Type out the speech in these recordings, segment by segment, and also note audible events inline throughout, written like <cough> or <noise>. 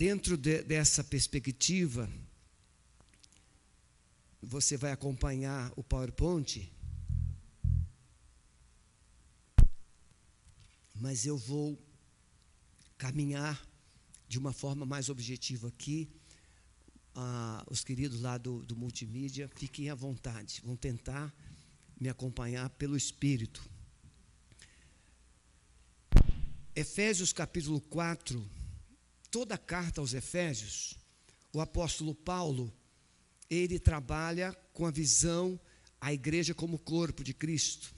dentro de, dessa perspectiva, você vai acompanhar o PowerPoint. Mas eu vou caminhar de uma forma mais objetiva aqui. Ah, os queridos lá do, do multimídia, fiquem à vontade, vão tentar me acompanhar pelo Espírito. Efésios capítulo 4, toda a carta aos Efésios, o apóstolo Paulo, ele trabalha com a visão a igreja como corpo de Cristo.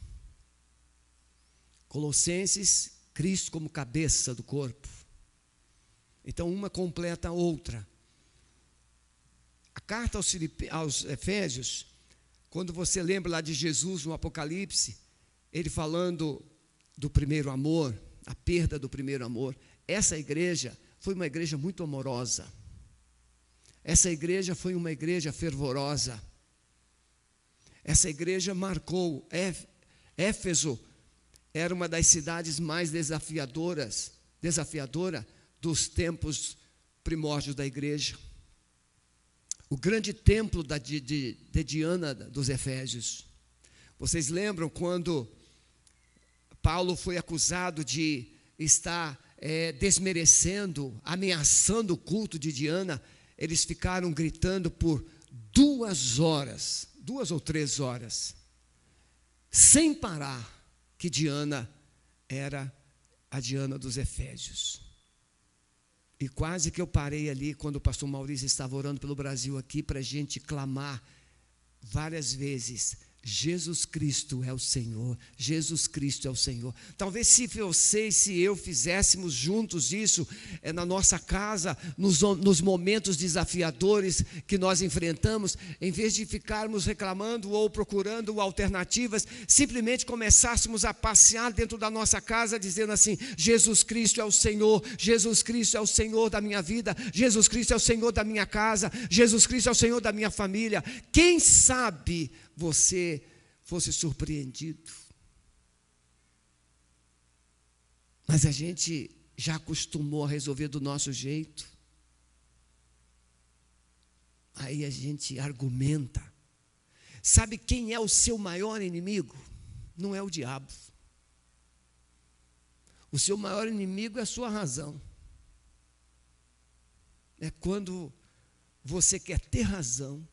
Colossenses, Cristo como cabeça do corpo. Então uma completa a outra. A carta aos, aos Efésios, quando você lembra lá de Jesus no Apocalipse, ele falando do primeiro amor, a perda do primeiro amor. Essa igreja foi uma igreja muito amorosa. Essa igreja foi uma igreja fervorosa. Essa igreja marcou. Éfeso era uma das cidades mais desafiadoras, desafiadora dos tempos primórdios da igreja. O grande templo da, de, de, Diana dos Efésios. Vocês lembram quando Paulo foi acusado de estar é, desmerecendo, ameaçando o culto de Diana. Eles ficaram gritando por duas horas, duas ou três horas, sem parar, que Diana era a Diana dos Efésios. E quase que eu parei ali quando o pastor Maurício estava orando pelo Brasil aqui para a gente clamar várias vezes Jesus Cristo é o Senhor, Jesus Cristo é o Senhor. Talvez se você e se eu fizéssemos juntos isso é, na nossa casa, nos, nos momentos desafiadores que nós enfrentamos, em vez de ficarmos reclamando ou procurando alternativas, simplesmente começássemos a passear dentro da nossa casa dizendo assim: Jesus Cristo é o Senhor, Jesus Cristo é o Senhor da minha vida, Jesus Cristo é o Senhor da minha casa, Jesus Cristo é o Senhor da minha família. Quem sabe você fosse surpreendido. Mas a gente já acostumou a resolver do nosso jeito. Aí a gente argumenta. Sabe quem é o seu maior inimigo? Não é o diabo. O seu maior inimigo é a sua razão. É quando você quer ter razão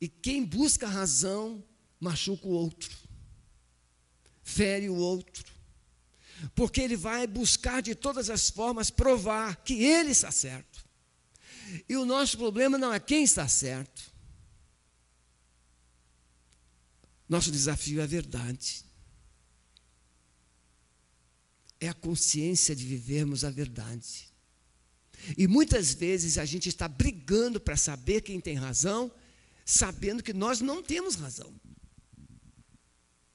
e quem busca razão machuca o outro, fere o outro, porque ele vai buscar de todas as formas provar que ele está certo. E o nosso problema não é quem está certo. Nosso desafio é a verdade. É a consciência de vivermos a verdade. E muitas vezes a gente está brigando para saber quem tem razão sabendo que nós não temos razão.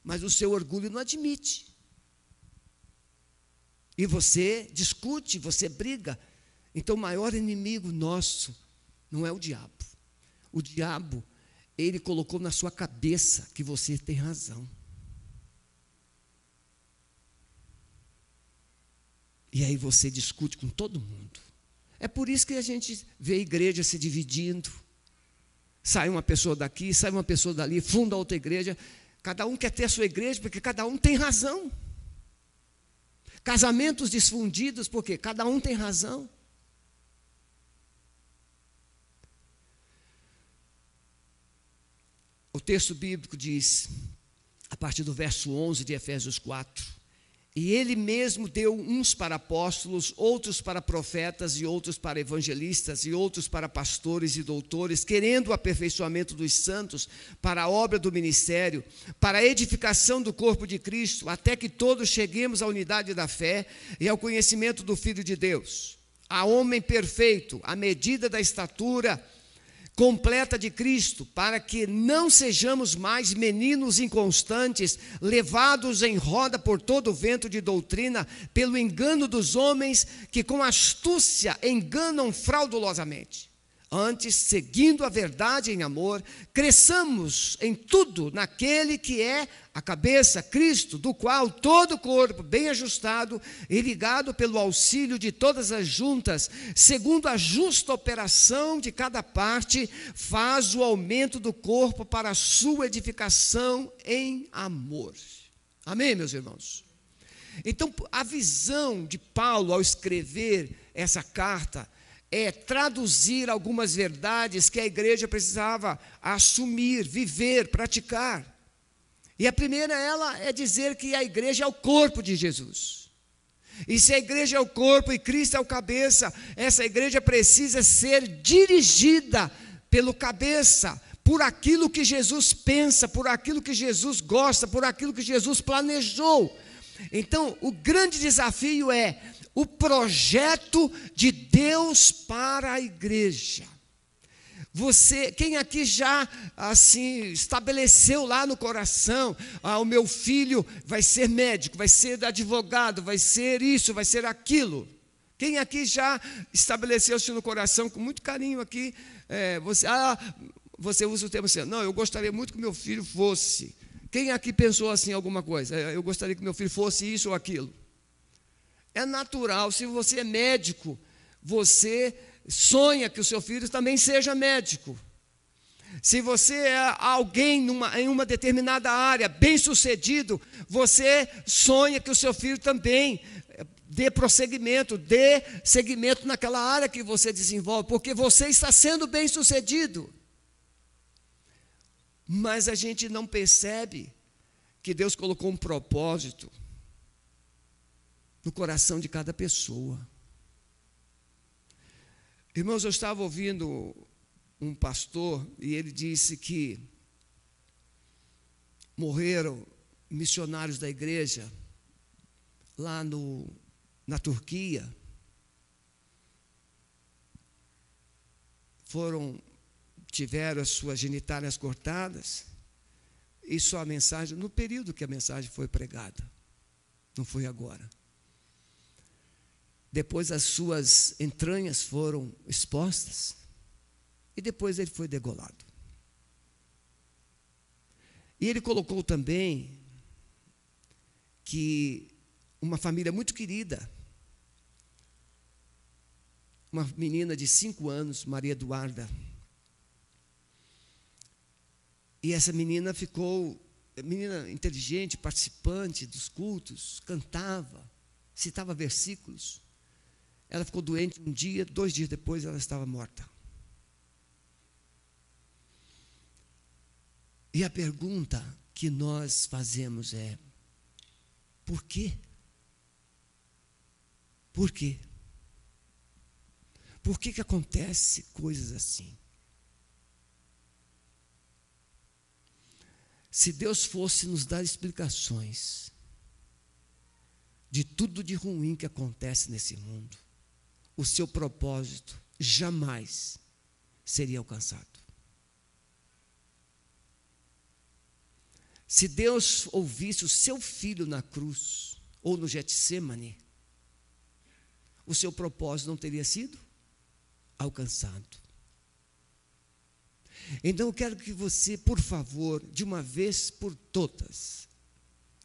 Mas o seu orgulho não admite. E você discute, você briga. Então, o maior inimigo nosso não é o diabo. O diabo, ele colocou na sua cabeça que você tem razão. E aí você discute com todo mundo. É por isso que a gente vê a igreja se dividindo. Sai uma pessoa daqui, sai uma pessoa dali, funda outra igreja. Cada um quer ter a sua igreja porque cada um tem razão. Casamentos desfundidos porque cada um tem razão. O texto bíblico diz, a partir do verso 11 de Efésios 4, e ele mesmo deu uns para apóstolos, outros para profetas, e outros para evangelistas, e outros para pastores e doutores, querendo o aperfeiçoamento dos santos, para a obra do ministério, para a edificação do corpo de Cristo, até que todos cheguemos à unidade da fé e ao conhecimento do Filho de Deus, a homem perfeito, à medida da estatura completa de Cristo, para que não sejamos mais meninos inconstantes, levados em roda por todo o vento de doutrina, pelo engano dos homens que com astúcia enganam fraudulosamente. Antes, seguindo a verdade em amor, cresçamos em tudo naquele que é a cabeça, Cristo, do qual todo o corpo, bem ajustado e ligado pelo auxílio de todas as juntas, segundo a justa operação de cada parte, faz o aumento do corpo para a sua edificação em amor. Amém, meus irmãos? Então, a visão de Paulo ao escrever essa carta é traduzir algumas verdades que a igreja precisava assumir, viver, praticar. E a primeira ela é dizer que a igreja é o corpo de Jesus. E se a igreja é o corpo e Cristo é o cabeça, essa igreja precisa ser dirigida pelo cabeça, por aquilo que Jesus pensa, por aquilo que Jesus gosta, por aquilo que Jesus planejou. Então, o grande desafio é o projeto de Deus para a igreja. Você, quem aqui já assim estabeleceu lá no coração, ah, o meu filho vai ser médico, vai ser advogado, vai ser isso, vai ser aquilo. Quem aqui já estabeleceu-se no coração com muito carinho aqui, é, você, ah, você usa o termo assim, não, eu gostaria muito que meu filho fosse. Quem aqui pensou assim alguma coisa? É, eu gostaria que meu filho fosse isso ou aquilo. É natural, se você é médico, você sonha que o seu filho também seja médico. Se você é alguém numa, em uma determinada área, bem sucedido, você sonha que o seu filho também eh, dê prosseguimento, dê seguimento naquela área que você desenvolve, porque você está sendo bem sucedido. Mas a gente não percebe que Deus colocou um propósito no coração de cada pessoa. Irmãos, eu estava ouvindo um pastor e ele disse que morreram missionários da igreja lá no, na Turquia. Foram, tiveram as suas genitálias cortadas e só a mensagem, no período que a mensagem foi pregada, não foi agora. Depois as suas entranhas foram expostas e depois ele foi degolado. E ele colocou também que uma família muito querida, uma menina de cinco anos, Maria Eduarda, e essa menina ficou, menina inteligente, participante dos cultos, cantava, citava versículos. Ela ficou doente um dia, dois dias depois ela estava morta. E a pergunta que nós fazemos é: por quê? Por quê? Por que, que acontece coisas assim? Se Deus fosse nos dar explicações de tudo de ruim que acontece nesse mundo, o seu propósito jamais seria alcançado. Se Deus ouvisse o seu filho na cruz ou no Getsemane, o seu propósito não teria sido alcançado. Então eu quero que você, por favor, de uma vez por todas,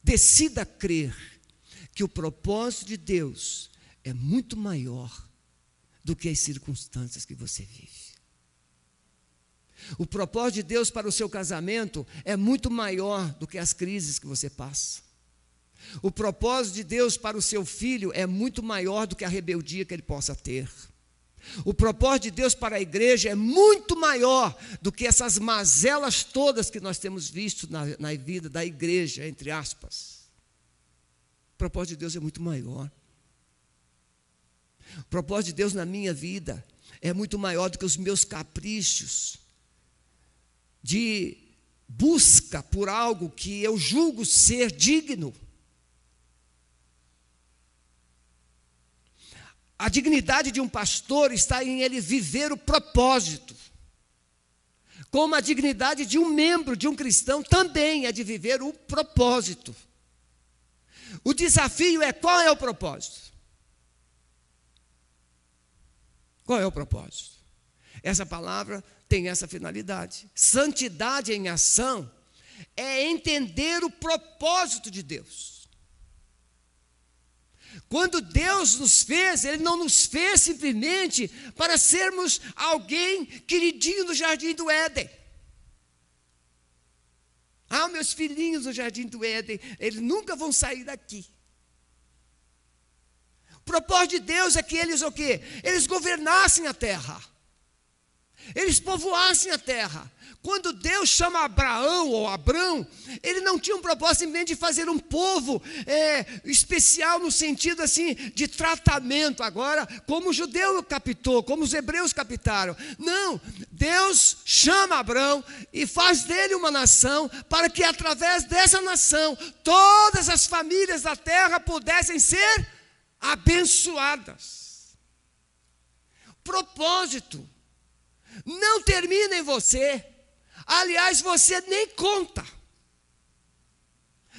decida crer que o propósito de Deus é muito maior do que as circunstâncias que você vive. O propósito de Deus para o seu casamento é muito maior do que as crises que você passa. O propósito de Deus para o seu filho é muito maior do que a rebeldia que ele possa ter. O propósito de Deus para a igreja é muito maior do que essas mazelas todas que nós temos visto na, na vida da igreja, entre aspas. O propósito de Deus é muito maior. O propósito de Deus na minha vida é muito maior do que os meus caprichos de busca por algo que eu julgo ser digno. A dignidade de um pastor está em ele viver o propósito. Como a dignidade de um membro, de um cristão, também é de viver o propósito. O desafio é qual é o propósito? Qual é o propósito? Essa palavra tem essa finalidade. Santidade em ação é entender o propósito de Deus. Quando Deus nos fez, Ele não nos fez simplesmente para sermos alguém queridinho no jardim do Éden. Ah, meus filhinhos no jardim do Éden, eles nunca vão sair daqui. Propósito de Deus é que eles o quê? Eles governassem a terra. Eles povoassem a terra. Quando Deus chama Abraão ou Abrão, ele não tinha um propósito simplesmente de fazer um povo é, especial no sentido assim de tratamento agora, como o judeu captou, como os hebreus captaram. Não, Deus chama Abrão e faz dele uma nação para que através dessa nação todas as famílias da terra pudessem ser abençoadas. Propósito não termina em você. Aliás, você nem conta.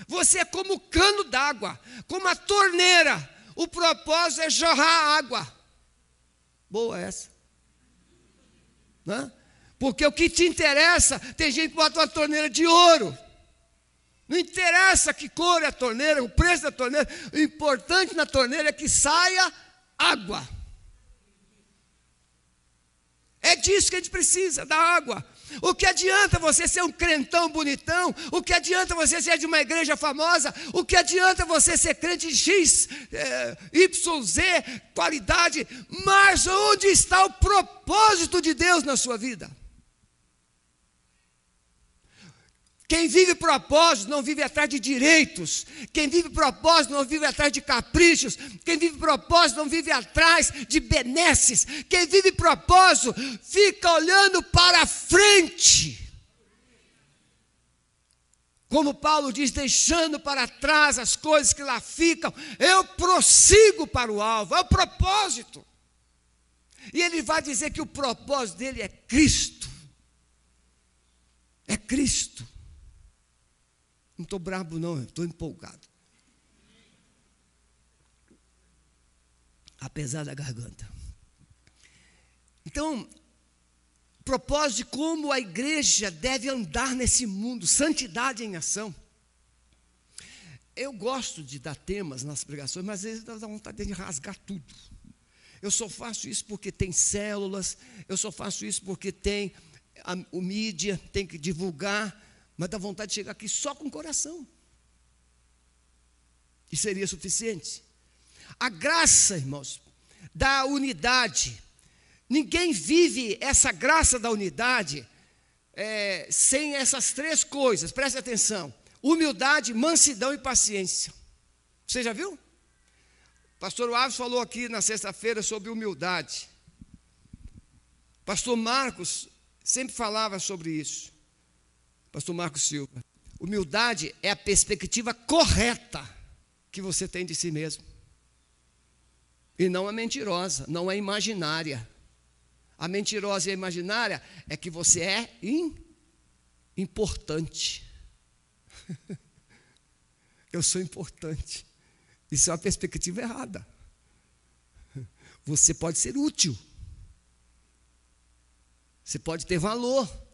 Você é como cano d'água, como a torneira. O propósito é jorrar água. Boa essa. Né? Porque o que te interessa, tem gente que bota uma torneira de ouro. Não interessa que cor é a torneira, o preço da torneira. O importante na torneira é que saia água. É disso que a gente precisa, da água. O que adianta você ser um crentão bonitão? O que adianta você ser de uma igreja famosa? O que adianta você ser crente X, é, Y, Z, qualidade? Mas onde está o propósito de Deus na sua vida? Quem vive propósito não vive atrás de direitos. Quem vive propósito não vive atrás de caprichos. Quem vive propósito não vive atrás de benesses. Quem vive propósito fica olhando para frente. Como Paulo diz, deixando para trás as coisas que lá ficam, eu prossigo para o alvo, é o propósito. E ele vai dizer que o propósito dele é Cristo. É Cristo. Não estou bravo, não, estou empolgado. Apesar da garganta. Então, propósito de como a igreja deve andar nesse mundo, santidade em ação. Eu gosto de dar temas nas pregações, mas às vezes dá vontade de rasgar tudo. Eu só faço isso porque tem células, eu só faço isso porque tem a, o mídia, tem que divulgar mas dá vontade de chegar aqui só com o coração. E seria suficiente. A graça, irmãos, da unidade. Ninguém vive essa graça da unidade é, sem essas três coisas, preste atenção: humildade, mansidão e paciência. Você já viu? Pastor Alves falou aqui na sexta-feira sobre humildade. Pastor Marcos sempre falava sobre isso. Pastor Marcos Silva. Humildade é a perspectiva correta que você tem de si mesmo. E não a mentirosa, não a imaginária. A mentirosa e a imaginária é que você é in, importante. <laughs> Eu sou importante. Isso é uma perspectiva errada. Você pode ser útil. Você pode ter valor.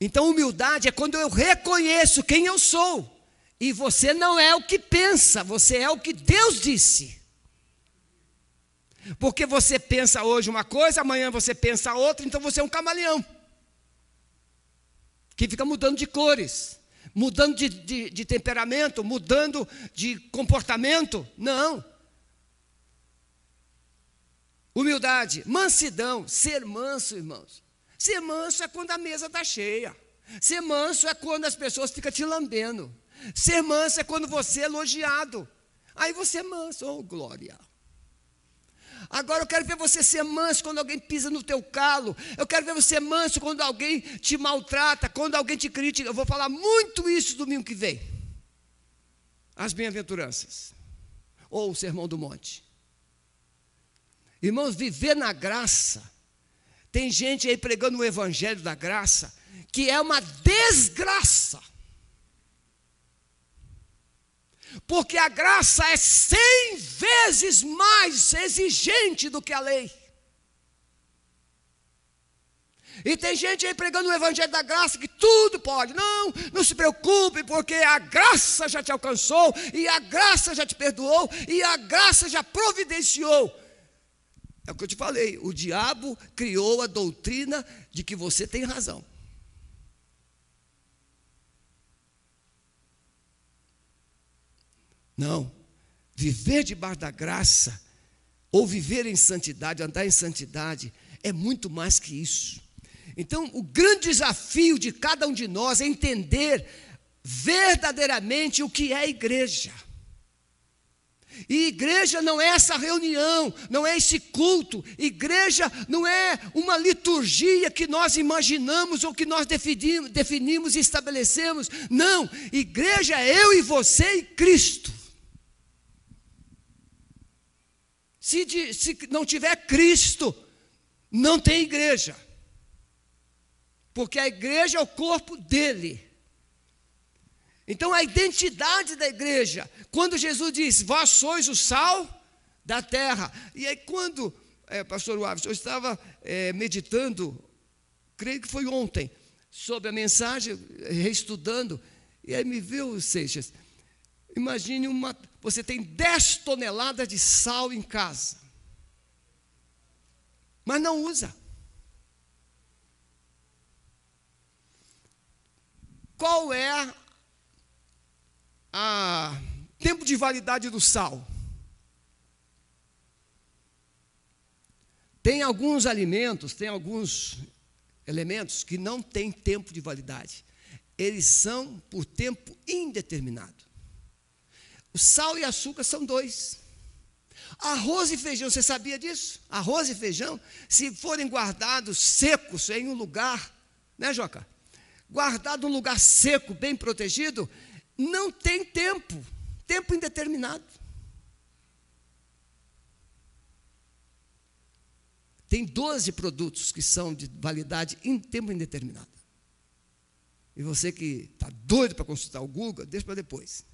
Então, humildade é quando eu reconheço quem eu sou. E você não é o que pensa, você é o que Deus disse. Porque você pensa hoje uma coisa, amanhã você pensa outra, então você é um camaleão. Que fica mudando de cores, mudando de, de, de temperamento, mudando de comportamento. Não. Humildade, mansidão, ser manso, irmãos. Ser manso é quando a mesa está cheia. Ser manso é quando as pessoas ficam te lambendo. Ser manso é quando você é elogiado. Aí você é manso, oh glória. Agora eu quero ver você ser manso quando alguém pisa no teu calo. Eu quero ver você manso quando alguém te maltrata, quando alguém te critica. Eu vou falar muito isso domingo que vem. As bem-aventuranças. Ou o sermão do monte. Irmãos, viver na graça tem gente aí pregando o evangelho da graça, que é uma desgraça. Porque a graça é cem vezes mais exigente do que a lei. E tem gente aí pregando o evangelho da graça que tudo pode. Não, não se preocupe, porque a graça já te alcançou, e a graça já te perdoou, e a graça já providenciou. É o que eu te falei, o diabo criou a doutrina de que você tem razão. Não. Viver debaixo da graça, ou viver em santidade, andar em santidade, é muito mais que isso. Então, o grande desafio de cada um de nós é entender verdadeiramente o que é igreja. E igreja não é essa reunião, não é esse culto. Igreja não é uma liturgia que nós imaginamos ou que nós definimos, definimos e estabelecemos. Não, igreja é eu e você e Cristo. Se, de, se não tiver Cristo, não tem igreja. Porque a igreja é o corpo dele. Então a identidade da igreja, quando Jesus diz, vós sois o sal da terra. E aí quando, é, pastor Waves, eu estava é, meditando, creio que foi ontem, sobre a mensagem, reestudando, e aí me viu, Seixas, imagine uma, você tem 10 toneladas de sal em casa, mas não usa. Qual é a tempo de validade do sal? Tem alguns alimentos, tem alguns elementos que não têm tempo de validade. Eles são por tempo indeterminado. O sal e açúcar são dois. Arroz e feijão, você sabia disso? Arroz e feijão, se forem guardados secos em um lugar, né, Joca? guardado num lugar seco, bem protegido, não tem tempo, tempo indeterminado. Tem 12 produtos que são de validade em tempo indeterminado. E você que está doido para consultar o Google, deixa para depois.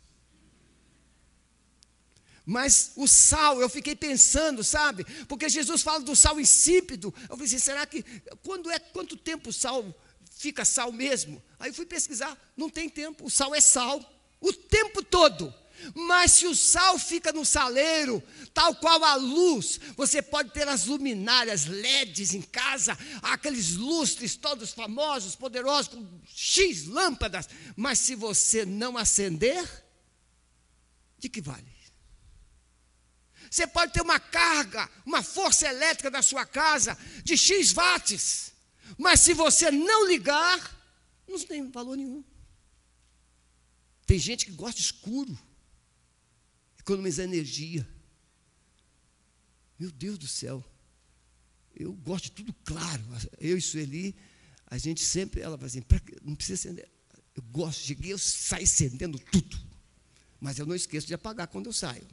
Mas o sal, eu fiquei pensando, sabe? Porque Jesus fala do sal insípido. Eu falei assim, será que quando é quanto tempo o sal fica sal mesmo? Aí fui pesquisar, não tem tempo, o sal é sal, o tempo todo. Mas se o sal fica no saleiro, tal qual a luz, você pode ter as luminárias LEDs em casa, aqueles lustres todos famosos, poderosos, com X lâmpadas, mas se você não acender, de que vale? Você pode ter uma carga, uma força elétrica na sua casa de X watts, mas se você não ligar, não tem valor nenhum. Tem gente que gosta de escuro, economizar energia. Meu Deus do céu. Eu gosto de tudo claro. Eu e Sueli, a gente sempre, ela vai assim, não precisa acender. Eu gosto, cheguei, eu saio acendendo tudo. Mas eu não esqueço de apagar quando eu saio.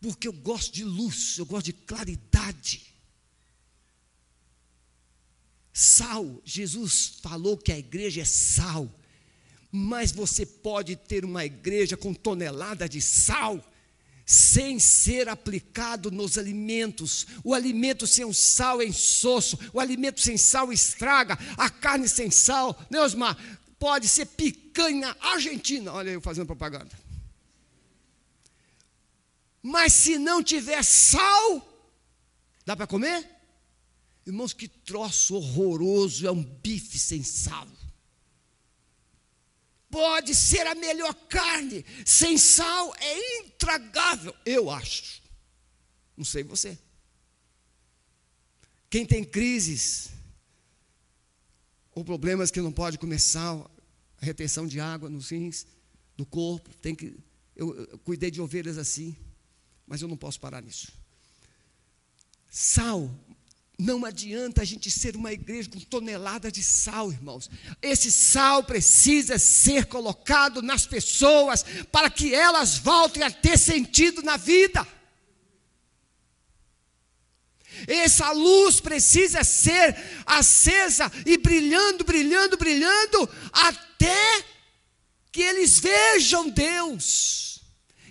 Porque eu gosto de luz, eu gosto de claridade. Sal, Jesus falou que a igreja é sal, mas você pode ter uma igreja com tonelada de sal, sem ser aplicado nos alimentos. O alimento sem sal é insosso, o alimento sem sal estraga, a carne sem sal, né, Osmar? Pode ser picanha argentina, olha eu fazendo propaganda. Mas se não tiver sal, dá para comer? Irmãos, que troço horroroso é um bife sem sal. Pode ser a melhor carne, sem sal é intragável, eu acho. Não sei você. Quem tem crises ou problemas que não pode comer sal, retenção de água nos rins, no corpo, tem que eu, eu cuidei de ovelhas assim, mas eu não posso parar nisso. Sal não adianta a gente ser uma igreja com toneladas de sal, irmãos. Esse sal precisa ser colocado nas pessoas para que elas voltem a ter sentido na vida. Essa luz precisa ser acesa e brilhando, brilhando, brilhando, até que eles vejam Deus.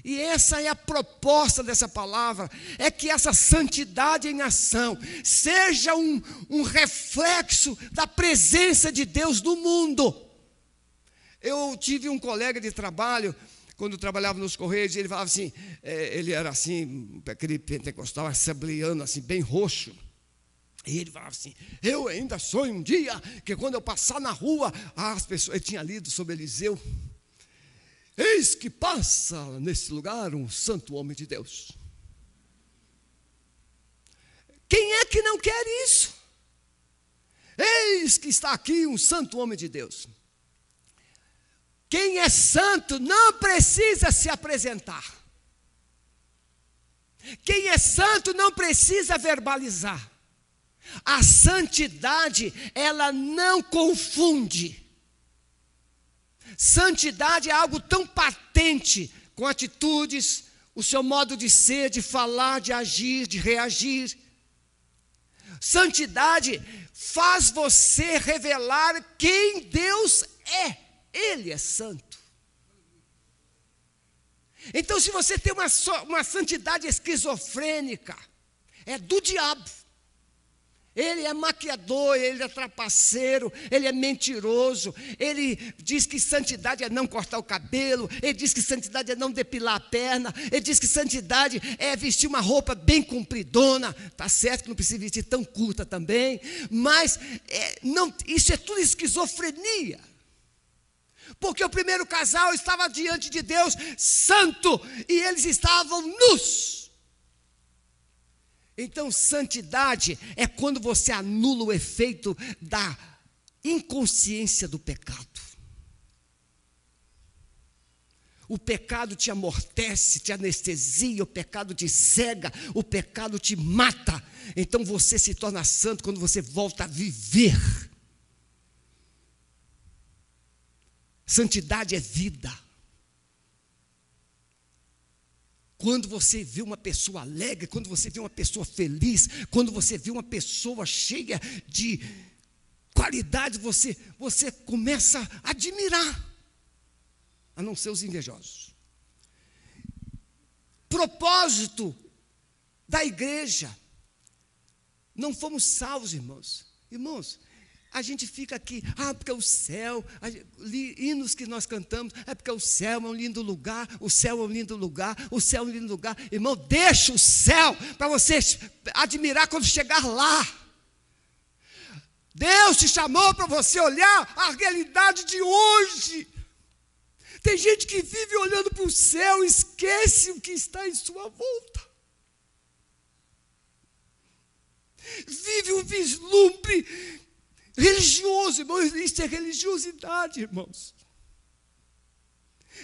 E essa é a proposta dessa palavra: é que essa santidade em ação seja um, um reflexo da presença de Deus no mundo. Eu tive um colega de trabalho, quando trabalhava nos Correios, ele falava assim: é, ele era assim, aquele pentecostal assembleano, assim, bem roxo. E ele falava assim: Eu ainda sonho um dia que quando eu passar na rua, as pessoas. Ele tinha lido sobre Eliseu. Eis que passa nesse lugar um santo homem de Deus. Quem é que não quer isso? Eis que está aqui um santo homem de Deus. Quem é santo não precisa se apresentar. Quem é santo não precisa verbalizar. A santidade, ela não confunde. Santidade é algo tão patente com atitudes, o seu modo de ser, de falar, de agir, de reagir. Santidade faz você revelar quem Deus é. Ele é santo. Então, se você tem uma, uma santidade esquizofrênica, é do diabo. Ele é maquiador, ele é trapaceiro, ele é mentiroso. Ele diz que santidade é não cortar o cabelo, ele diz que santidade é não depilar a perna, ele diz que santidade é vestir uma roupa bem compridona. Tá certo que não precisa vestir tão curta também, mas é, não, isso é tudo esquizofrenia. Porque o primeiro casal estava diante de Deus santo e eles estavam nus. Então, santidade é quando você anula o efeito da inconsciência do pecado. O pecado te amortece, te anestesia, o pecado te cega, o pecado te mata. Então você se torna santo quando você volta a viver. Santidade é vida. Quando você vê uma pessoa alegre, quando você vê uma pessoa feliz, quando você vê uma pessoa cheia de qualidade, você, você começa a admirar, a não ser os invejosos. Propósito da igreja. Não fomos salvos, irmãos. Irmãos, a gente fica aqui, ah, porque o céu, hinos que nós cantamos, é porque o céu é um lindo lugar, o céu é um lindo lugar, o céu é um lindo lugar. Irmão, deixa o céu para você admirar quando chegar lá. Deus te chamou para você olhar a realidade de hoje. Tem gente que vive olhando para o céu esquece o que está em sua volta. Vive um vislumbre Religioso, irmãos, isso é religiosidade, irmãos.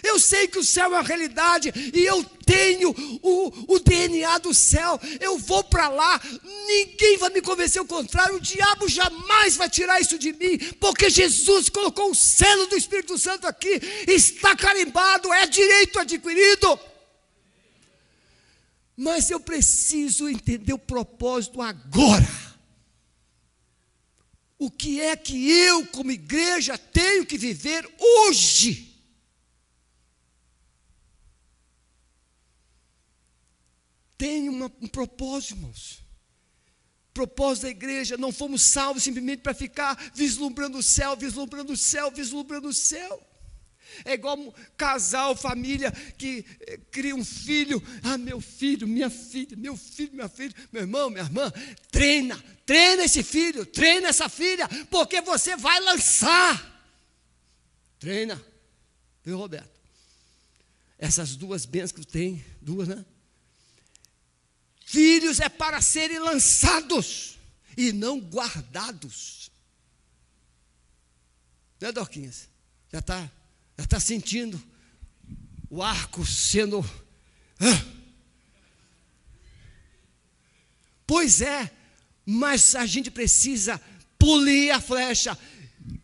Eu sei que o céu é uma realidade e eu tenho o, o DNA do céu. Eu vou para lá, ninguém vai me convencer o contrário. O diabo jamais vai tirar isso de mim, porque Jesus colocou o selo do Espírito Santo aqui, está carimbado, é direito adquirido. Mas eu preciso entender o propósito agora. O que é que eu, como igreja, tenho que viver hoje? Tem uma, um propósito, irmãos. Propósito da igreja, não fomos salvos simplesmente para ficar vislumbrando o céu, vislumbrando o céu, vislumbrando o céu. É igual um casal, família que eh, cria um filho. Ah, meu filho, minha filha, meu filho, minha filha, meu irmão, minha irmã. Treina, treina esse filho, treina essa filha, porque você vai lançar. Treina. Viu, Roberto? Essas duas bênçãos que tem, duas, né? Filhos é para serem lançados e não guardados. Né, Dorquinhas? Já está já está sentindo o arco sendo. Ah. Pois é, mas a gente precisa polir a flecha,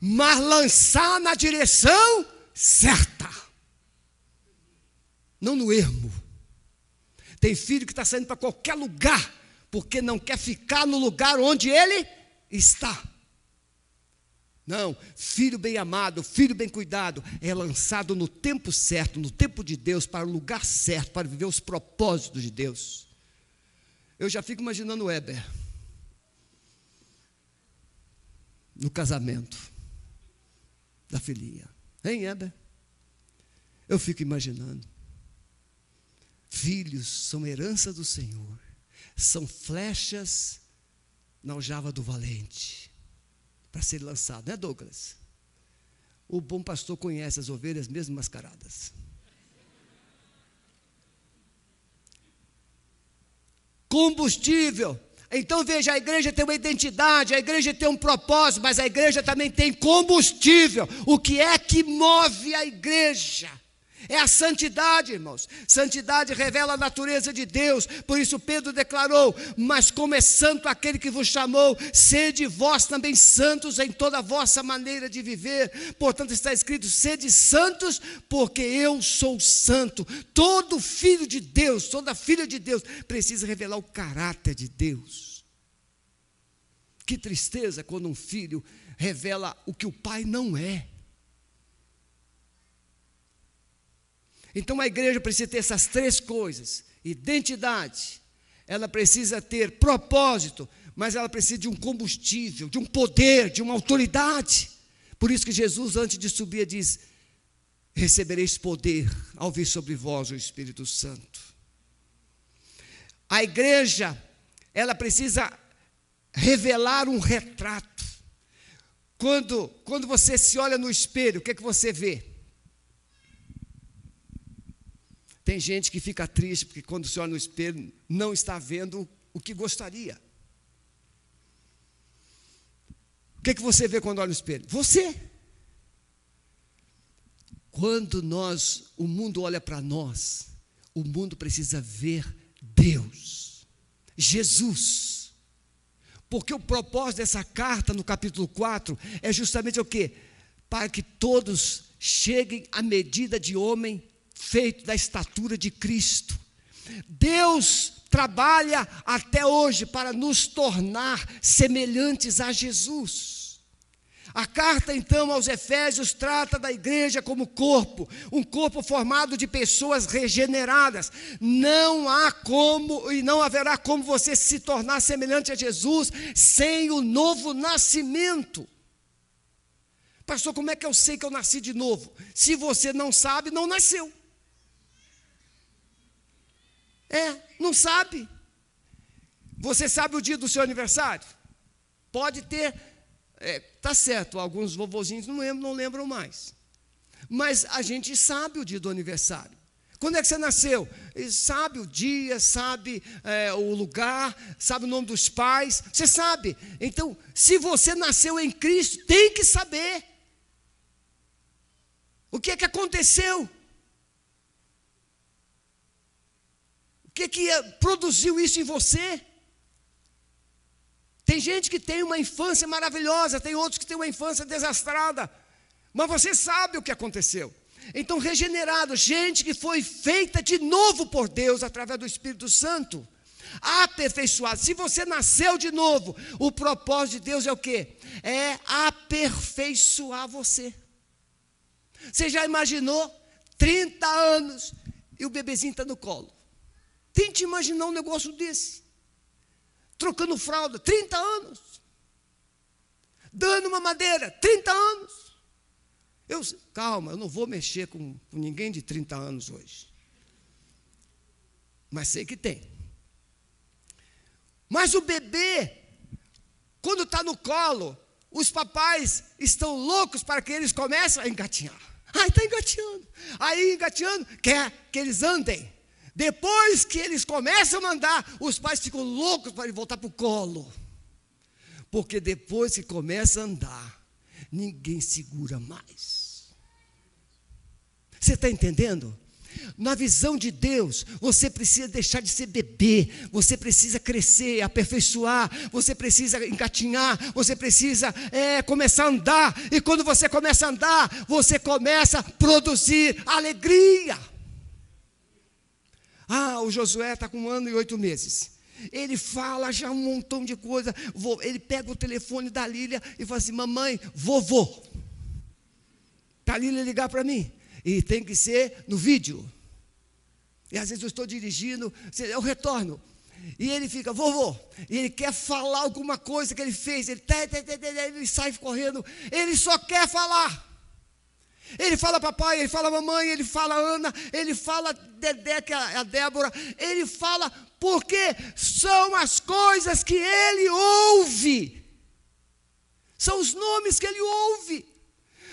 mas lançar na direção certa, não no ermo. Tem filho que está saindo para qualquer lugar, porque não quer ficar no lugar onde ele está. Não, filho bem amado, filho bem cuidado, é lançado no tempo certo, no tempo de Deus, para o lugar certo, para viver os propósitos de Deus. Eu já fico imaginando o Weber no casamento da filhinha. Hein, Weber? Eu fico imaginando. Filhos são herança do Senhor, são flechas na aljava do valente para ser lançado, né, Douglas? O bom pastor conhece as ovelhas mesmo mascaradas. Combustível. Então veja, a igreja tem uma identidade, a igreja tem um propósito, mas a igreja também tem combustível. O que é que move a igreja? É a santidade, irmãos. Santidade revela a natureza de Deus. Por isso Pedro declarou: Mas como é santo aquele que vos chamou, sede vós também santos em toda a vossa maneira de viver. Portanto, está escrito: sede santos, porque eu sou santo. Todo filho de Deus, toda filha de Deus, precisa revelar o caráter de Deus. Que tristeza quando um filho revela o que o pai não é. Então a igreja precisa ter essas três coisas: identidade, ela precisa ter propósito, mas ela precisa de um combustível, de um poder, de uma autoridade. Por isso que Jesus, antes de subir, diz: Recebereis poder ao vir sobre vós o Espírito Santo. A igreja, ela precisa revelar um retrato. Quando, quando você se olha no espelho, o que, é que você vê? Tem gente que fica triste porque quando se olha no espelho não está vendo o que gostaria. O que, é que você vê quando olha no espelho? Você. Quando nós, o mundo olha para nós, o mundo precisa ver Deus, Jesus. Porque o propósito dessa carta no capítulo 4 é justamente o quê? Para que todos cheguem à medida de homem feito da estatura de Cristo. Deus trabalha até hoje para nos tornar semelhantes a Jesus. A carta, então, aos Efésios trata da igreja como corpo, um corpo formado de pessoas regeneradas. Não há como e não haverá como você se tornar semelhante a Jesus sem o novo nascimento. Pastor, como é que eu sei que eu nasci de novo? Se você não sabe, não nasceu. É, não sabe. Você sabe o dia do seu aniversário? Pode ter, é, tá certo, alguns vovozinhos não lembram, não lembram mais. Mas a gente sabe o dia do aniversário. Quando é que você nasceu? Sabe o dia, sabe é, o lugar, sabe o nome dos pais, você sabe. Então, se você nasceu em Cristo, tem que saber. O que é que aconteceu? Que, que é, produziu isso em você? Tem gente que tem uma infância maravilhosa, tem outros que têm uma infância desastrada, mas você sabe o que aconteceu. Então, regenerado, gente que foi feita de novo por Deus através do Espírito Santo, aperfeiçoado. Se você nasceu de novo, o propósito de Deus é o quê? É aperfeiçoar você. Você já imaginou 30 anos e o bebezinho está no colo? Tente imaginar um negócio desse. Trocando fralda, 30 anos. Dando uma madeira, 30 anos. Eu, calma, eu não vou mexer com, com ninguém de 30 anos hoje. Mas sei que tem. Mas o bebê, quando está no colo, os papais estão loucos para que eles comecem a engatinhar. Ai, está engatinhando. Aí, engatinhando, quer que eles andem. Depois que eles começam a andar, os pais ficam loucos para voltar para o colo. Porque depois que começa a andar, ninguém segura mais. Você está entendendo? Na visão de Deus, você precisa deixar de ser bebê, você precisa crescer, aperfeiçoar, você precisa engatinhar, você precisa é, começar a andar, e quando você começa a andar, você começa a produzir alegria. Ah, o Josué está com um ano e oito meses. Ele fala já um montão de coisa. Ele pega o telefone da Lília e fala assim: Mamãe, vovô. Para a Lília ligar para mim. E tem que ser no vídeo. E às vezes eu estou dirigindo, eu retorno. E ele fica, vovô, e ele quer falar alguma coisa que ele fez, ele, ele sai correndo, ele só quer falar. Ele fala papai, ele fala mamãe, ele fala Ana, ele fala Dedé, que é a Débora, ele fala porque são as coisas que ele ouve, são os nomes que ele ouve.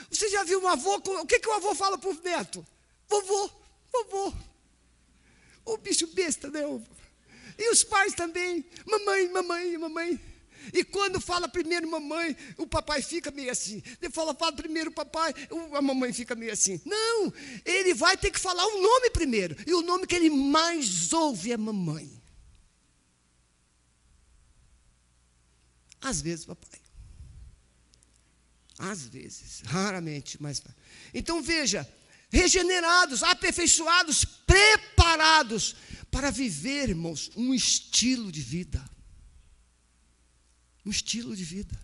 Você já viu um avô, o que, que o avô fala para o neto? Vovô, vovô. O bicho besta, né? E os pais também, mamãe, mamãe, mamãe. E quando fala primeiro mamãe, o papai fica meio assim. Ele fala, fala primeiro papai, a mamãe fica meio assim. Não, ele vai ter que falar o um nome primeiro. E o nome que ele mais ouve é mamãe. Às vezes, papai. Às vezes, raramente, mas. Então veja, regenerados, aperfeiçoados, preparados para vivermos um estilo de vida um estilo de vida.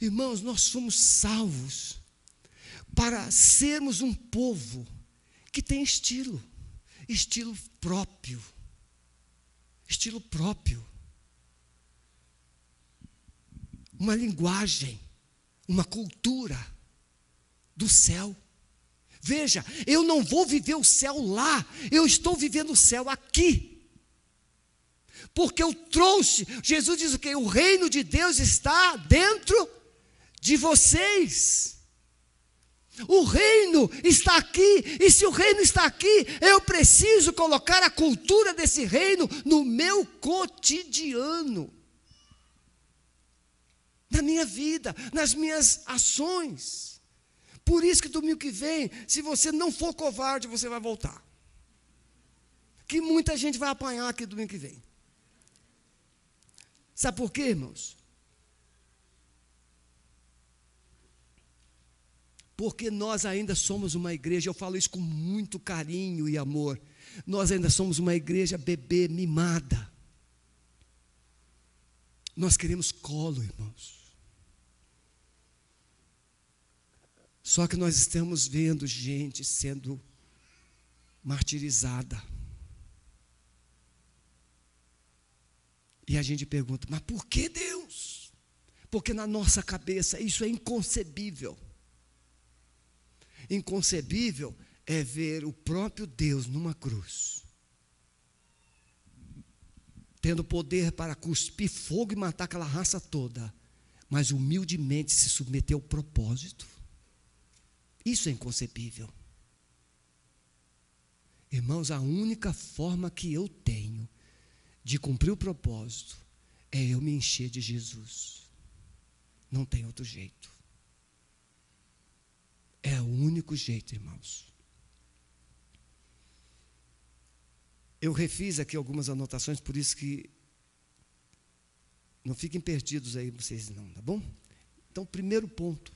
Irmãos, nós somos salvos para sermos um povo que tem estilo, estilo próprio. Estilo próprio. Uma linguagem, uma cultura do céu. Veja, eu não vou viver o céu lá, eu estou vivendo o céu aqui porque eu trouxe. Jesus diz o que? O reino de Deus está dentro de vocês. O reino está aqui, e se o reino está aqui, eu preciso colocar a cultura desse reino no meu cotidiano, na minha vida, nas minhas ações. Por isso que domingo que vem, se você não for covarde, você vai voltar. Que muita gente vai apanhar aqui domingo que vem. Sabe por quê, irmãos? Porque nós ainda somos uma igreja, eu falo isso com muito carinho e amor. Nós ainda somos uma igreja bebê mimada. Nós queremos colo, irmãos. Só que nós estamos vendo gente sendo martirizada. E a gente pergunta, mas por que Deus? Porque na nossa cabeça isso é inconcebível. Inconcebível é ver o próprio Deus numa cruz, tendo poder para cuspir fogo e matar aquela raça toda, mas humildemente se submeter ao propósito. Isso é inconcebível. Irmãos, a única forma que eu tenho de cumprir o propósito é eu me encher de Jesus. Não tem outro jeito. É o único jeito, irmãos. Eu refiz aqui algumas anotações, por isso que não fiquem perdidos aí vocês não, tá bom? Então, primeiro ponto.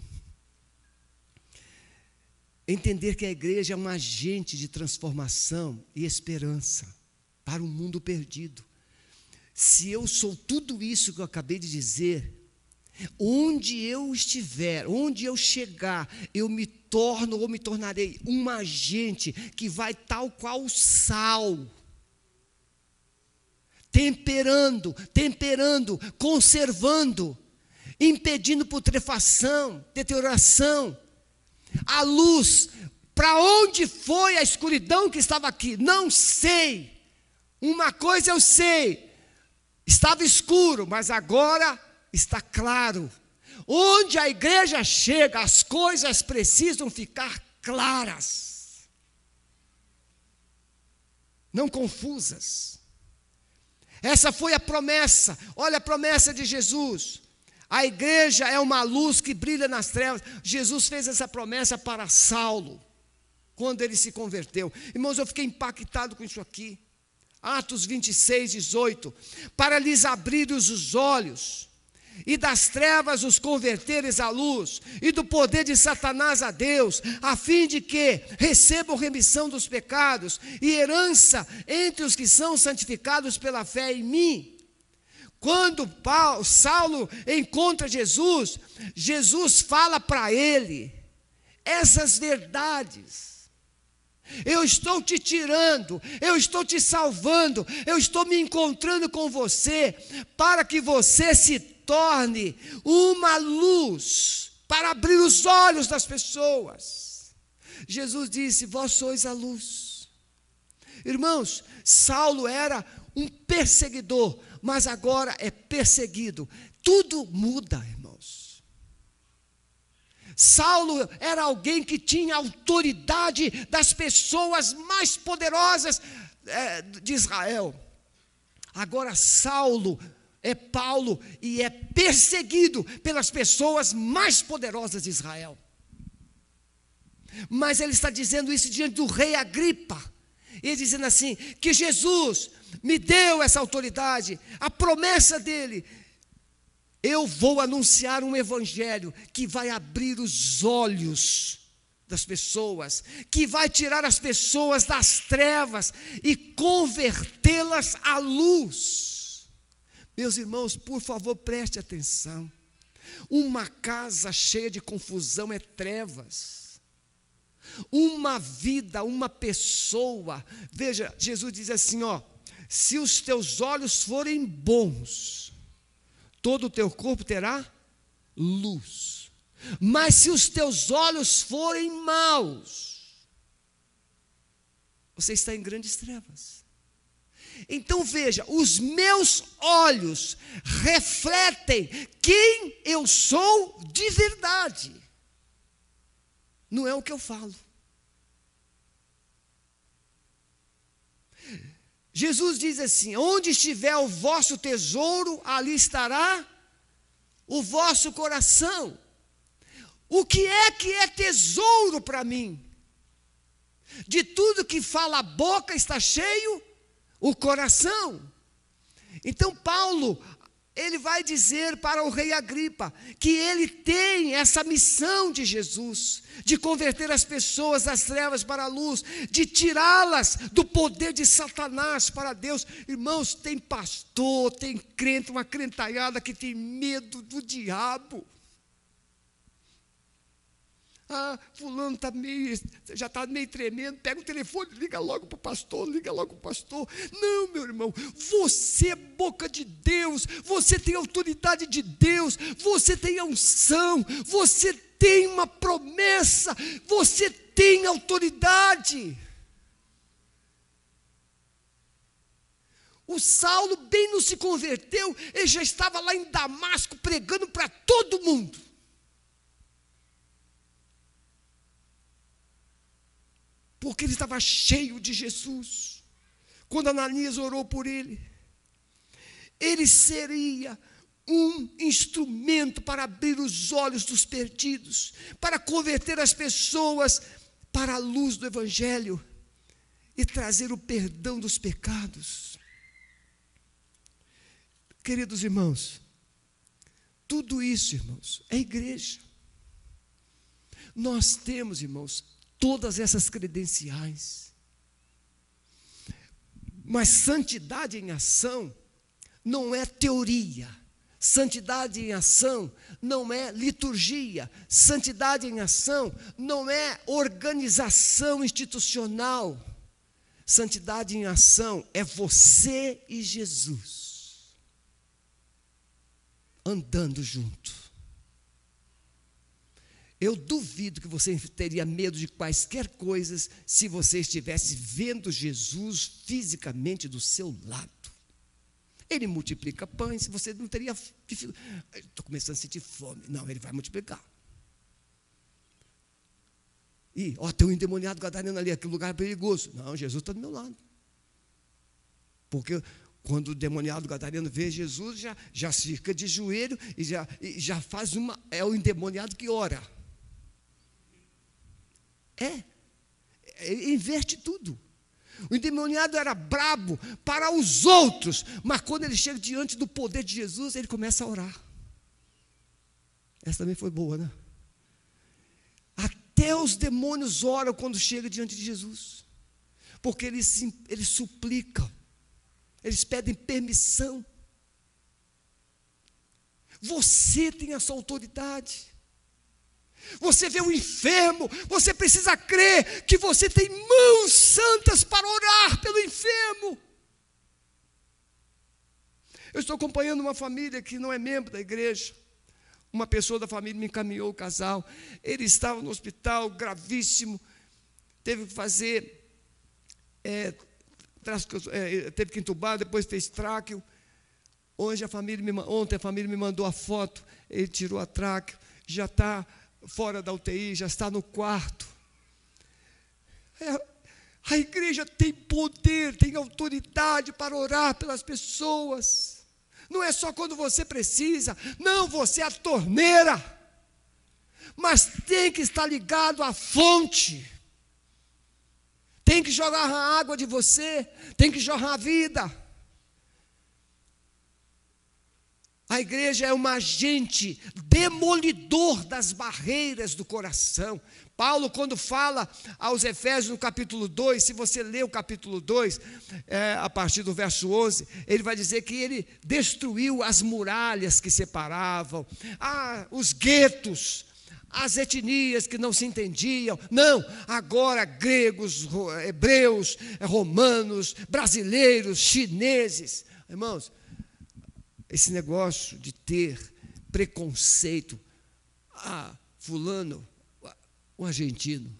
Entender que a igreja é um agente de transformação e esperança para um mundo perdido se eu sou tudo isso que eu acabei de dizer, onde eu estiver, onde eu chegar, eu me torno ou me tornarei um agente que vai tal qual sal, temperando, temperando, conservando, impedindo putrefação, deterioração. A luz, para onde foi a escuridão que estava aqui? Não sei. Uma coisa eu sei, Estava escuro, mas agora está claro. Onde a igreja chega, as coisas precisam ficar claras, não confusas. Essa foi a promessa, olha a promessa de Jesus. A igreja é uma luz que brilha nas trevas. Jesus fez essa promessa para Saulo, quando ele se converteu. Irmãos, eu fiquei impactado com isso aqui. Atos 26, 18, para lhes abrir os olhos e das trevas os converteres à luz, e do poder de Satanás a Deus, a fim de que recebam remissão dos pecados e herança entre os que são santificados pela fé em mim. Quando Paulo, Saulo encontra Jesus, Jesus fala para ele essas verdades. Eu estou te tirando, eu estou te salvando, eu estou me encontrando com você, para que você se torne uma luz para abrir os olhos das pessoas. Jesus disse: Vós sois a luz. Irmãos, Saulo era um perseguidor, mas agora é perseguido. Tudo muda, irmãos. Saulo era alguém que tinha autoridade das pessoas mais poderosas é, de Israel. Agora, Saulo é Paulo e é perseguido pelas pessoas mais poderosas de Israel. Mas ele está dizendo isso diante do rei Agripa. Ele dizendo assim: que Jesus me deu essa autoridade, a promessa dele. Eu vou anunciar um evangelho que vai abrir os olhos das pessoas, que vai tirar as pessoas das trevas e convertê-las à luz. Meus irmãos, por favor, preste atenção. Uma casa cheia de confusão é trevas. Uma vida, uma pessoa. Veja, Jesus diz assim, ó: se os teus olhos forem bons, todo o teu corpo terá luz. Mas se os teus olhos forem maus, você está em grandes trevas. Então veja, os meus olhos refletem quem eu sou de verdade. Não é o que eu falo. Jesus diz assim: Onde estiver o vosso tesouro, ali estará o vosso coração. O que é que é tesouro para mim? De tudo que fala a boca está cheio o coração. Então, Paulo, ele vai dizer para o rei Agripa que ele tem essa missão de Jesus, de converter as pessoas das trevas para a luz, de tirá-las do poder de Satanás para Deus. Irmãos, tem pastor, tem crente, uma crentalhada que tem medo do diabo. Ah, fulano tá meio, já está meio tremendo. Pega o telefone, liga logo para o pastor, liga logo para o pastor. Não, meu irmão, você é boca de Deus, você tem autoridade de Deus, você tem unção, você tem uma promessa, você tem autoridade. O Saulo bem não se converteu, ele já estava lá em Damasco pregando para todo mundo. Porque ele estava cheio de Jesus. Quando Ananias orou por ele, ele seria um instrumento para abrir os olhos dos perdidos, para converter as pessoas para a luz do Evangelho e trazer o perdão dos pecados. Queridos irmãos, tudo isso, irmãos, é igreja. Nós temos, irmãos, todas essas credenciais. Mas santidade em ação não é teoria. Santidade em ação não é liturgia. Santidade em ação não é organização institucional. Santidade em ação é você e Jesus andando junto. Eu duvido que você teria medo de quaisquer coisas se você estivesse vendo Jesus fisicamente do seu lado. Ele multiplica pães, você não teria. Estou começando a sentir fome. Não, ele vai multiplicar. E, ó, tem um endemoniado gadareno ali, aquele lugar é perigoso. Não, Jesus está do meu lado. Porque quando o demoniado gadareno vê Jesus, já, já fica de joelho e já, e já faz uma. É o endemoniado que ora. É. Ele inverte tudo. O endemoniado era brabo para os outros, mas quando ele chega diante do poder de Jesus, ele começa a orar. Essa também foi boa, né? Até os demônios oram quando chegam diante de Jesus, porque eles, eles suplicam, eles pedem permissão. Você tem essa autoridade. Você vê o enfermo, você precisa crer que você tem mãos santas para orar pelo enfermo. Eu estou acompanhando uma família que não é membro da igreja. Uma pessoa da família me encaminhou o casal. Ele estava no hospital, gravíssimo. Teve que fazer. É, é, teve que entubar, depois fez tráqueo. Hoje a família me, ontem a família me mandou a foto. Ele tirou a tráqueo, já está fora da UTI, já está no quarto. É, a igreja tem poder, tem autoridade para orar pelas pessoas. Não é só quando você precisa, não, você é a torneira. Mas tem que estar ligado à fonte. Tem que jogar a água de você, tem que jorrar a vida. A igreja é um agente demolidor das barreiras do coração. Paulo, quando fala aos Efésios no capítulo 2, se você ler o capítulo 2, é, a partir do verso 11, ele vai dizer que ele destruiu as muralhas que separavam, ah, os guetos, as etnias que não se entendiam. Não, agora gregos, hebreus, romanos, brasileiros, chineses. Irmãos, esse negócio de ter preconceito, ah, fulano o argentino.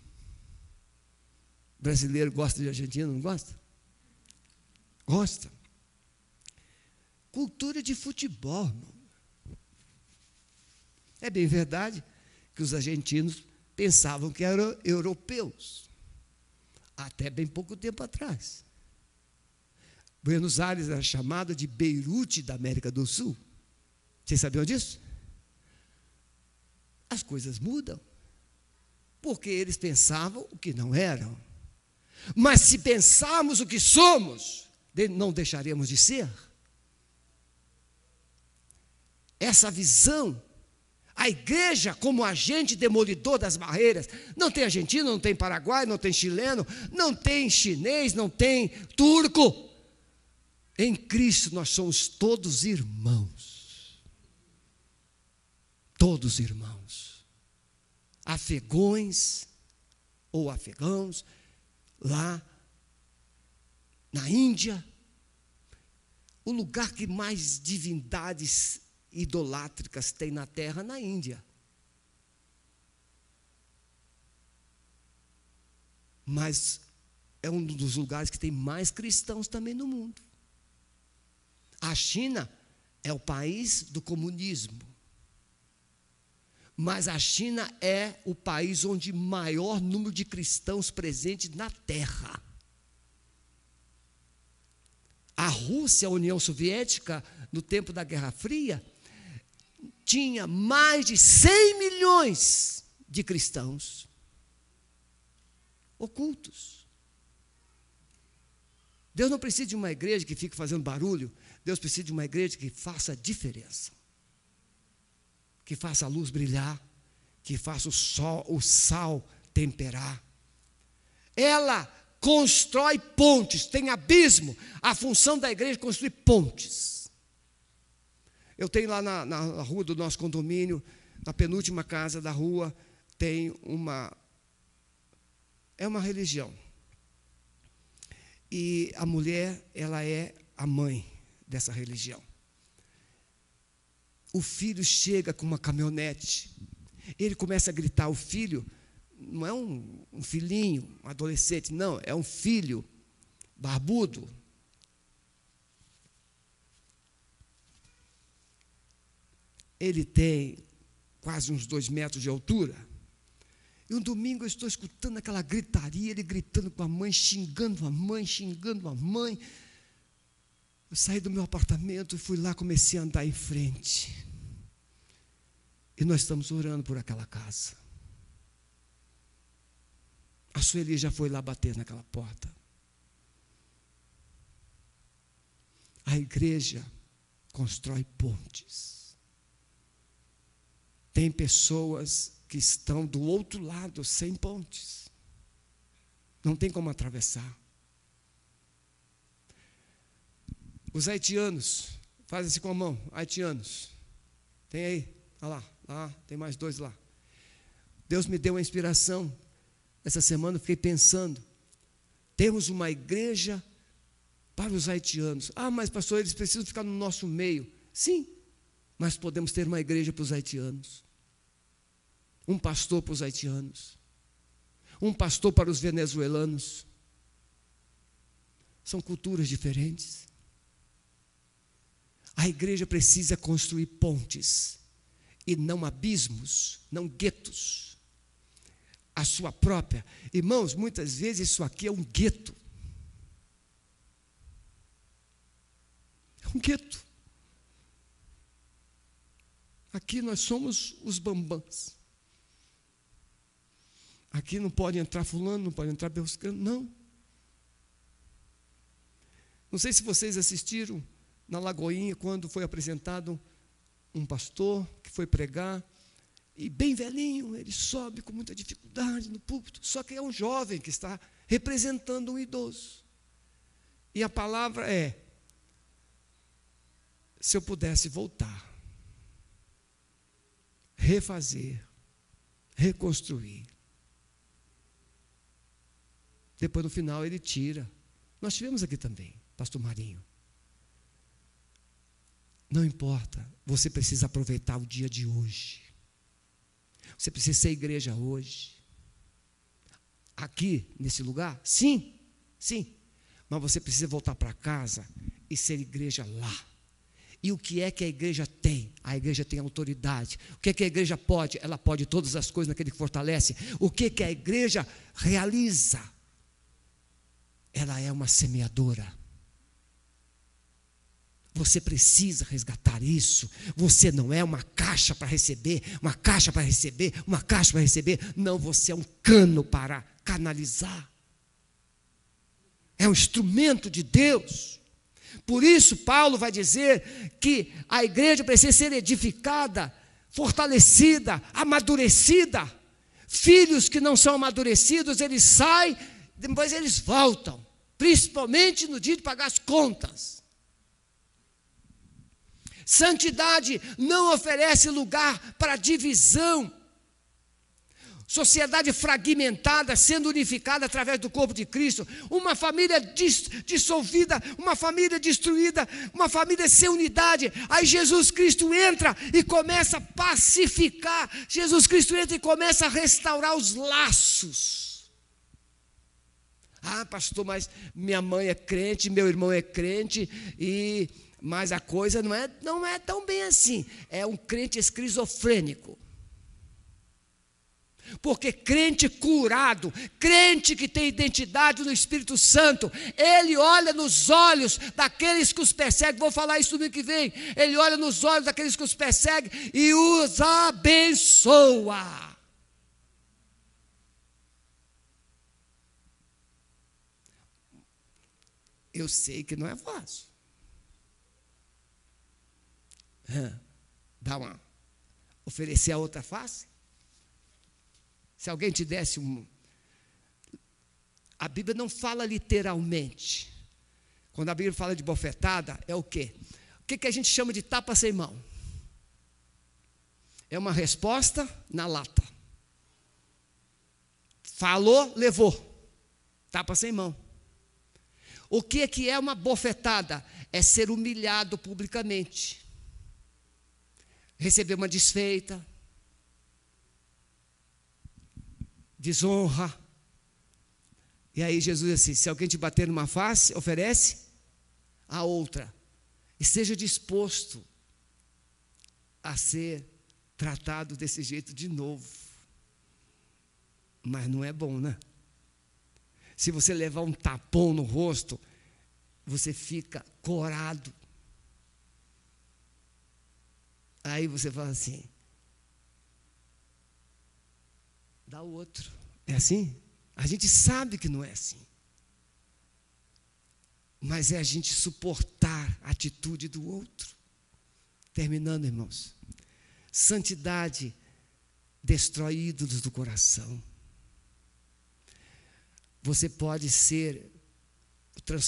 O brasileiro gosta de argentino, não gosta? Gosta. Cultura de futebol. Irmão. É bem verdade que os argentinos pensavam que eram europeus, até bem pouco tempo atrás. Buenos Aires era chamada de Beirute da América do Sul. Vocês sabiam disso? As coisas mudam porque eles pensavam o que não eram. Mas se pensarmos o que somos, não deixaremos de ser. Essa visão, a igreja como agente demolidor das barreiras, não tem argentino, não tem paraguai, não tem chileno, não tem chinês, não tem turco. Em Cristo nós somos todos irmãos. Todos irmãos afegões ou afegãos lá na Índia, o lugar que mais divindades idolátricas tem na terra, na Índia. Mas é um dos lugares que tem mais cristãos também no mundo. A China é o país do comunismo. Mas a China é o país onde maior número de cristãos presentes na Terra. A Rússia, a União Soviética, no tempo da Guerra Fria, tinha mais de 100 milhões de cristãos ocultos. Deus não precisa de uma igreja que fique fazendo barulho, Deus precisa de uma igreja que faça diferença que faça a luz brilhar, que faça o sol, o sal temperar. Ela constrói pontes, tem abismo. A função da igreja é construir pontes. Eu tenho lá na, na rua do nosso condomínio, na penúltima casa da rua, tem uma. É uma religião. E a mulher, ela é a mãe dessa religião o filho chega com uma caminhonete, ele começa a gritar, o filho não é um, um filhinho, um adolescente, não, é um filho barbudo. Ele tem quase uns dois metros de altura. E um domingo eu estou escutando aquela gritaria, ele gritando com a mãe, xingando a mãe, xingando a mãe. Eu saí do meu apartamento e fui lá, comecei a andar em frente. E nós estamos orando por aquela casa. A Sueli já foi lá bater naquela porta. A igreja constrói pontes. Tem pessoas que estão do outro lado, sem pontes. Não tem como atravessar. Os haitianos, fazem assim com a mão, haitianos. Tem aí, olha lá, lá, tem mais dois lá. Deus me deu uma inspiração. Essa semana eu fiquei pensando. Temos uma igreja para os haitianos. Ah, mas pastor, eles precisam ficar no nosso meio. Sim, mas podemos ter uma igreja para os haitianos. Um pastor para os haitianos. Um pastor para os venezuelanos. São culturas diferentes. A igreja precisa construir pontes e não abismos, não guetos a sua própria. Irmãos, muitas vezes isso aqui é um gueto. É um gueto. Aqui nós somos os bambãs. Aqui não pode entrar fulano, não pode entrar belcano, não. Não sei se vocês assistiram na Lagoinha quando foi apresentado um pastor que foi pregar e bem velhinho, ele sobe com muita dificuldade no púlpito, só que é um jovem que está representando um idoso. E a palavra é: se eu pudesse voltar, refazer, reconstruir. Depois no final ele tira. Nós tivemos aqui também, pastor Marinho. Não importa, você precisa aproveitar o dia de hoje. Você precisa ser igreja hoje. Aqui, nesse lugar? Sim, sim. Mas você precisa voltar para casa e ser igreja lá. E o que é que a igreja tem? A igreja tem autoridade. O que é que a igreja pode? Ela pode todas as coisas naquele que fortalece. O que é que a igreja realiza? Ela é uma semeadora. Você precisa resgatar isso. Você não é uma caixa para receber, uma caixa para receber, uma caixa para receber. Não, você é um cano para canalizar. É um instrumento de Deus. Por isso, Paulo vai dizer que a igreja precisa ser edificada, fortalecida, amadurecida. Filhos que não são amadurecidos, eles saem, depois eles voltam, principalmente no dia de pagar as contas. Santidade não oferece lugar para divisão. Sociedade fragmentada sendo unificada através do corpo de Cristo, uma família dissolvida, uma família destruída, uma família sem unidade. Aí Jesus Cristo entra e começa a pacificar. Jesus Cristo entra e começa a restaurar os laços. Ah, pastor, mas minha mãe é crente, meu irmão é crente e mas a coisa não é, não é tão bem assim. É um crente esquizofrênico. Porque crente curado, crente que tem identidade no Espírito Santo, ele olha nos olhos daqueles que os perseguem, vou falar isso no que vem. Ele olha nos olhos daqueles que os perseguem e os abençoa. Eu sei que não é fácil. Dá uma. Oferecer a outra face? Se alguém te desse um. A Bíblia não fala literalmente. Quando a Bíblia fala de bofetada, é o quê? O que, que a gente chama de tapa sem mão? É uma resposta na lata. Falou, levou. Tapa sem mão. O que, que é uma bofetada? É ser humilhado publicamente receber uma desfeita, desonra. E aí Jesus disse: se alguém te bater numa face, oferece a outra. E seja disposto a ser tratado desse jeito de novo. Mas não é bom, né? Se você levar um tapão no rosto, você fica corado. Aí você fala assim: dá o outro. É assim? A gente sabe que não é assim. Mas é a gente suportar a atitude do outro. Terminando, irmãos. Santidade destrói ídolos do coração. Você pode ser,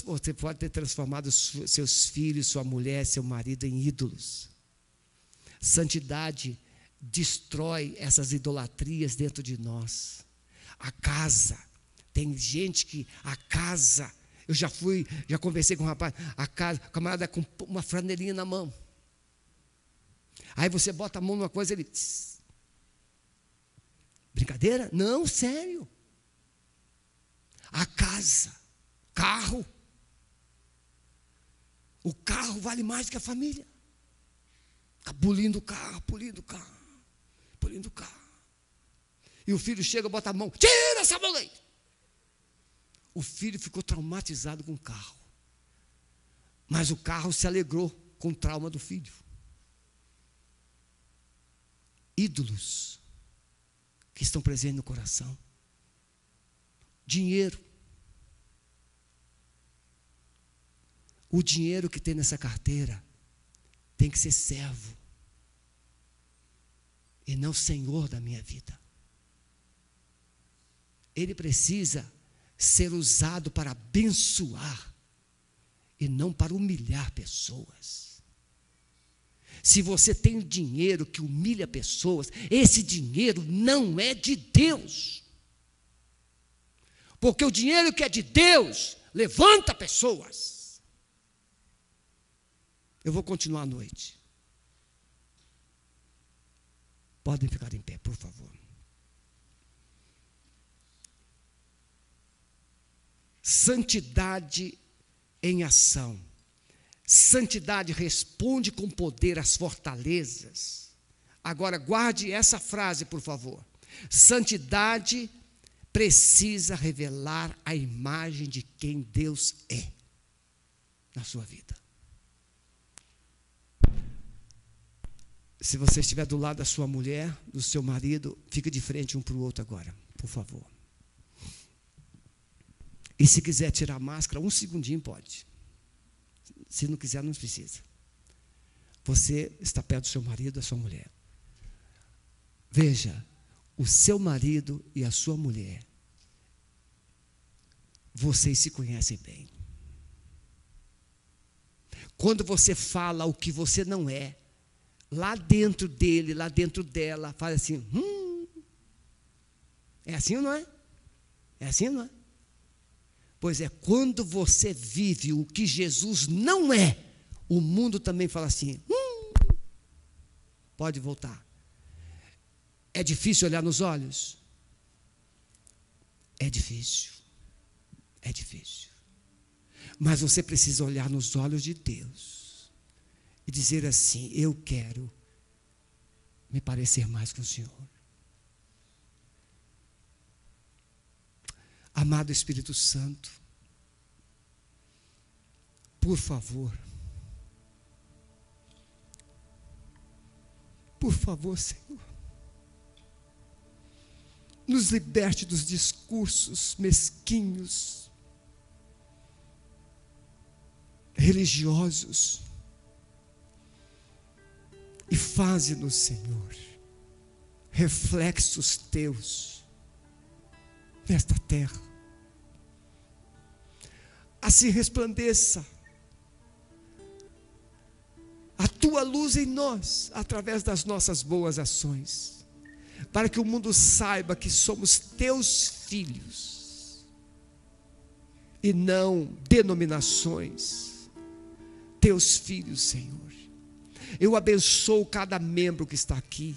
você pode ter transformado seus filhos, sua mulher, seu marido em ídolos. Santidade destrói essas idolatrias dentro de nós. A casa, tem gente que a casa, eu já fui, já conversei com um rapaz, a casa, o camarada com uma franelinha na mão. Aí você bota a mão numa coisa, ele. Brincadeira? Não, sério. A casa, carro. O carro vale mais que a família. Fica o carro, pulindo o carro, pulindo o carro. E o filho chega, bota a mão, tira essa mão. O filho ficou traumatizado com o carro. Mas o carro se alegrou com o trauma do filho. Ídolos que estão presentes no coração. Dinheiro. O dinheiro que tem nessa carteira tem que ser servo e não senhor da minha vida. Ele precisa ser usado para abençoar e não para humilhar pessoas. Se você tem dinheiro que humilha pessoas, esse dinheiro não é de Deus. Porque o dinheiro que é de Deus levanta pessoas. Eu vou continuar à noite. Podem ficar em pé, por favor. Santidade em ação. Santidade responde com poder às fortalezas. Agora, guarde essa frase, por favor. Santidade precisa revelar a imagem de quem Deus é na sua vida. Se você estiver do lado da sua mulher, do seu marido, fica de frente um para o outro agora, por favor. E se quiser tirar a máscara, um segundinho pode. Se não quiser, não precisa. Você está perto do seu marido, da sua mulher. Veja, o seu marido e a sua mulher, vocês se conhecem bem. Quando você fala o que você não é, lá dentro dele, lá dentro dela, faz assim, hum. É assim ou não é? É assim ou não é? Pois é, quando você vive o que Jesus não é, o mundo também fala assim, hum. Pode voltar. É difícil olhar nos olhos? É difícil. É difícil. Mas você precisa olhar nos olhos de Deus e dizer assim: Eu quero me parecer mais com o Senhor. Amado Espírito Santo, por favor, por favor, Senhor, nos liberte dos discursos mesquinhos, religiosos, e faze-nos, Senhor, reflexos teus nesta terra. Assim resplandeça a tua luz em nós, através das nossas boas ações, para que o mundo saiba que somos teus filhos e não denominações, teus filhos, Senhor. Eu abençoo cada membro que está aqui,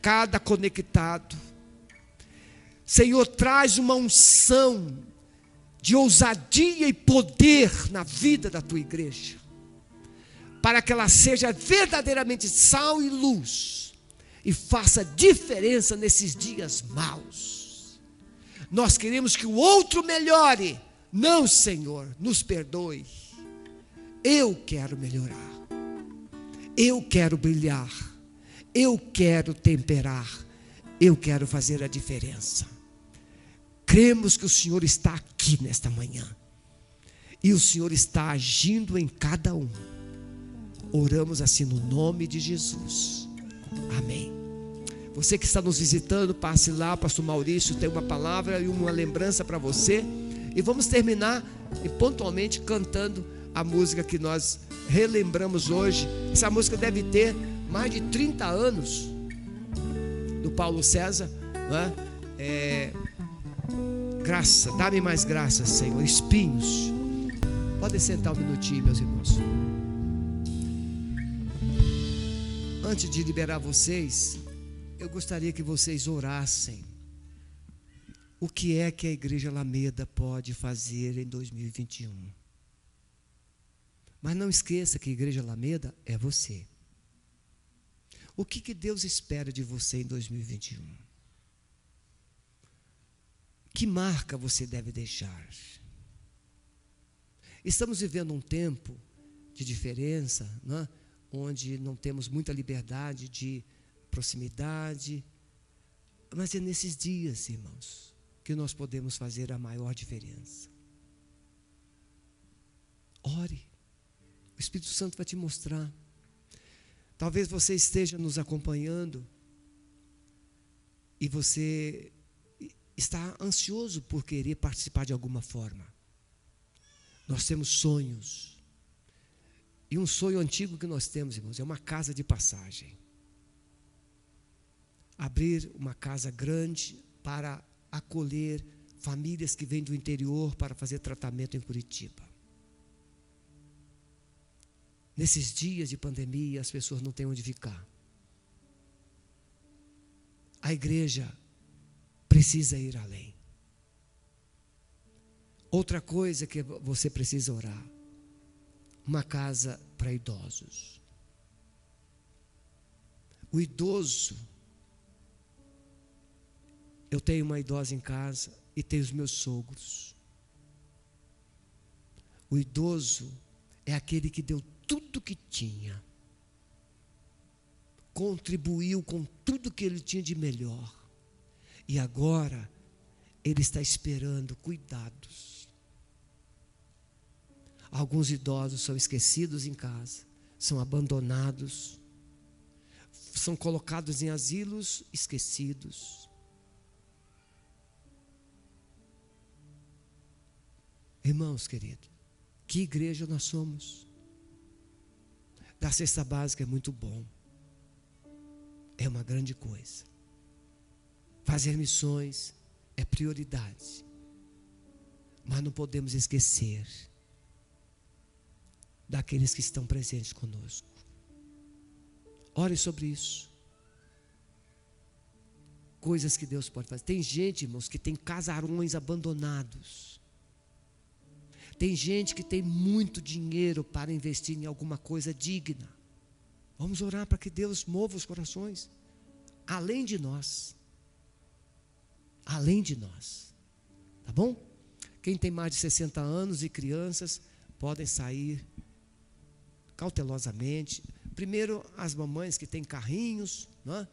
cada conectado. Senhor, traz uma unção de ousadia e poder na vida da tua igreja, para que ela seja verdadeiramente sal e luz e faça diferença nesses dias maus. Nós queremos que o outro melhore, não, Senhor, nos perdoe. Eu quero melhorar. Eu quero brilhar, eu quero temperar, eu quero fazer a diferença. Cremos que o Senhor está aqui nesta manhã e o Senhor está agindo em cada um. Oramos assim no nome de Jesus. Amém. Você que está nos visitando, passe lá, pastor Maurício tem uma palavra e uma lembrança para você. E vamos terminar e pontualmente cantando a música que nós relembramos hoje. Essa música deve ter mais de 30 anos do Paulo César, né? é? graça, dá-me mais graça, Senhor. Espinhos. Podem sentar um minutinho, meus irmãos. Antes de liberar vocês, eu gostaria que vocês orassem. O que é que a Igreja Alameda pode fazer em 2021? Mas não esqueça que a Igreja Alameda é você. O que, que Deus espera de você em 2021? Que marca você deve deixar? Estamos vivendo um tempo de diferença, né? onde não temos muita liberdade de proximidade, mas é nesses dias, irmãos, que nós podemos fazer a maior diferença. Ore, Espírito Santo vai te mostrar. Talvez você esteja nos acompanhando e você está ansioso por querer participar de alguma forma. Nós temos sonhos. E um sonho antigo que nós temos, irmãos, é uma casa de passagem. Abrir uma casa grande para acolher famílias que vêm do interior para fazer tratamento em Curitiba. Nesses dias de pandemia, as pessoas não têm onde ficar. A igreja precisa ir além. Outra coisa que você precisa orar: uma casa para idosos. O idoso, eu tenho uma idosa em casa e tenho os meus sogros. O idoso é aquele que deu tudo que tinha, contribuiu com tudo que ele tinha de melhor, e agora ele está esperando cuidados. Alguns idosos são esquecidos em casa, são abandonados, são colocados em asilos esquecidos. Irmãos queridos, que igreja nós somos? Da cesta básica é muito bom, é uma grande coisa. Fazer missões é prioridade, mas não podemos esquecer daqueles que estão presentes conosco. Ore sobre isso. Coisas que Deus pode fazer. Tem gente, irmãos, que tem casarões abandonados. Tem gente que tem muito dinheiro para investir em alguma coisa digna. Vamos orar para que Deus mova os corações, além de nós. Além de nós. Tá bom? Quem tem mais de 60 anos e crianças podem sair cautelosamente. Primeiro, as mamães que têm carrinhos, né?